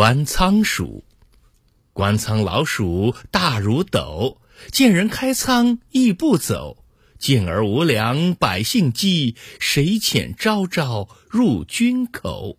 官仓鼠。官仓老鼠大如斗见人开仓亦不走见而无粮百姓饥谁遣朝朝入君口。